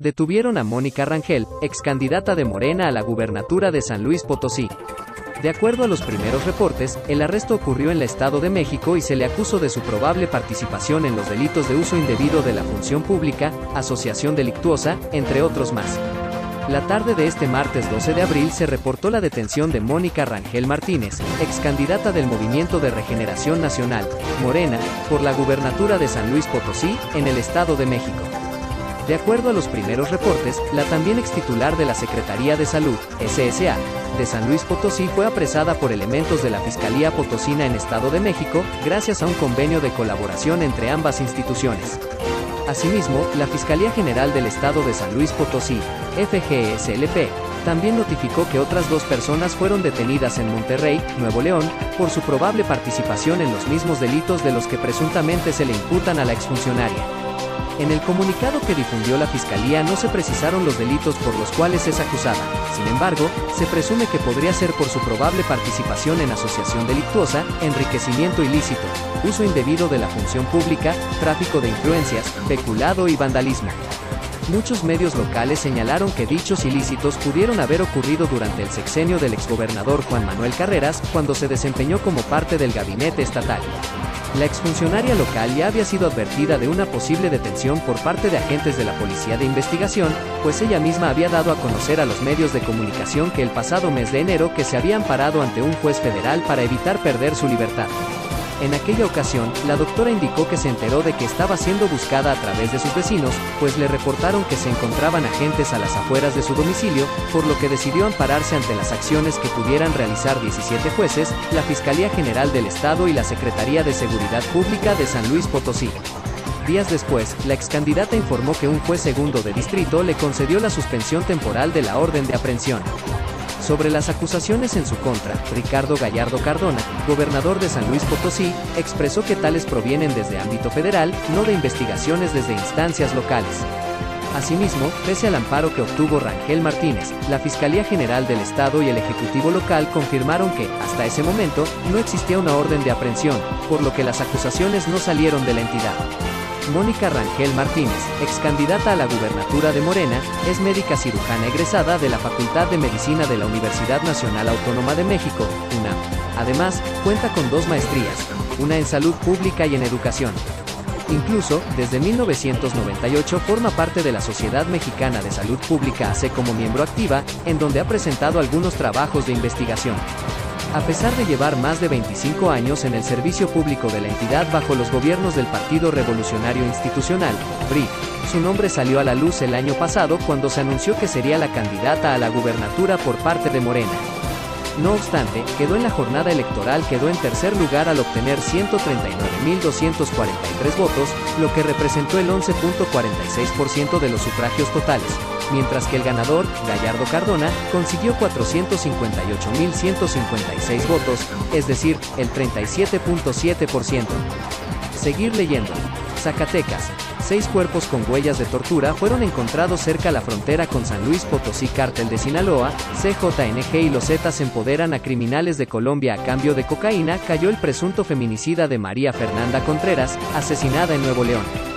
Detuvieron a Mónica Rangel, ex candidata de Morena a la gubernatura de San Luis Potosí. De acuerdo a los primeros reportes, el arresto ocurrió en el Estado de México y se le acusó de su probable participación en los delitos de uso indebido de la función pública, asociación delictuosa, entre otros más. La tarde de este martes 12 de abril se reportó la detención de Mónica Rangel Martínez, ex candidata del Movimiento de Regeneración Nacional, Morena, por la gubernatura de San Luis Potosí, en el Estado de México. De acuerdo a los primeros reportes, la también ex titular de la Secretaría de Salud, SSA, de San Luis Potosí fue apresada por elementos de la Fiscalía Potosina en Estado de México, gracias a un convenio de colaboración entre ambas instituciones. Asimismo, la Fiscalía General del Estado de San Luis Potosí, FGSLP, también notificó que otras dos personas fueron detenidas en Monterrey, Nuevo León, por su probable participación en los mismos delitos de los que presuntamente se le imputan a la exfuncionaria. En el comunicado que difundió la Fiscalía no se precisaron los delitos por los cuales es acusada, sin embargo, se presume que podría ser por su probable participación en asociación delictuosa, enriquecimiento ilícito, uso indebido de la función pública, tráfico de influencias, peculado y vandalismo. Muchos medios locales señalaron que dichos ilícitos pudieron haber ocurrido durante el sexenio del exgobernador Juan Manuel Carreras, cuando se desempeñó como parte del gabinete estatal. La exfuncionaria local ya había sido advertida de una posible detención por parte de agentes de la Policía de Investigación, pues ella misma había dado a conocer a los medios de comunicación que el pasado mes de enero que se habían parado ante un juez federal para evitar perder su libertad. En aquella ocasión, la doctora indicó que se enteró de que estaba siendo buscada a través de sus vecinos, pues le reportaron que se encontraban agentes a las afueras de su domicilio, por lo que decidió ampararse ante las acciones que pudieran realizar 17 jueces, la Fiscalía General del Estado y la Secretaría de Seguridad Pública de San Luis Potosí. Días después, la excandidata informó que un juez segundo de distrito le concedió la suspensión temporal de la orden de aprehensión. Sobre las acusaciones en su contra, Ricardo Gallardo Cardona, gobernador de San Luis Potosí, expresó que tales provienen desde ámbito federal, no de investigaciones desde instancias locales. Asimismo, pese al amparo que obtuvo Rangel Martínez, la Fiscalía General del Estado y el Ejecutivo local confirmaron que, hasta ese momento, no existía una orden de aprehensión, por lo que las acusaciones no salieron de la entidad. Mónica Rangel Martínez, ex candidata a la gubernatura de Morena, es médica cirujana egresada de la Facultad de Medicina de la Universidad Nacional Autónoma de México, UNAM. Además, cuenta con dos maestrías, una en salud pública y en educación. Incluso, desde 1998 forma parte de la Sociedad Mexicana de Salud Pública AC como miembro activa, en donde ha presentado algunos trabajos de investigación. A pesar de llevar más de 25 años en el servicio público de la entidad bajo los gobiernos del Partido Revolucionario Institucional, PRI, su nombre salió a la luz el año pasado cuando se anunció que sería la candidata a la gubernatura por parte de Morena. No obstante, quedó en la jornada electoral, quedó en tercer lugar al obtener 139.243 votos, lo que representó el 11.46% de los sufragios totales, mientras que el ganador, Gallardo Cardona, consiguió 458.156 votos, es decir, el 37.7%. Seguir leyendo. Zacatecas. Seis cuerpos con huellas de tortura fueron encontrados cerca la frontera con San Luis Potosí Cártel de Sinaloa, CJNG y los Zetas empoderan a criminales de Colombia a cambio de cocaína, cayó el presunto feminicida de María Fernanda Contreras, asesinada en Nuevo León.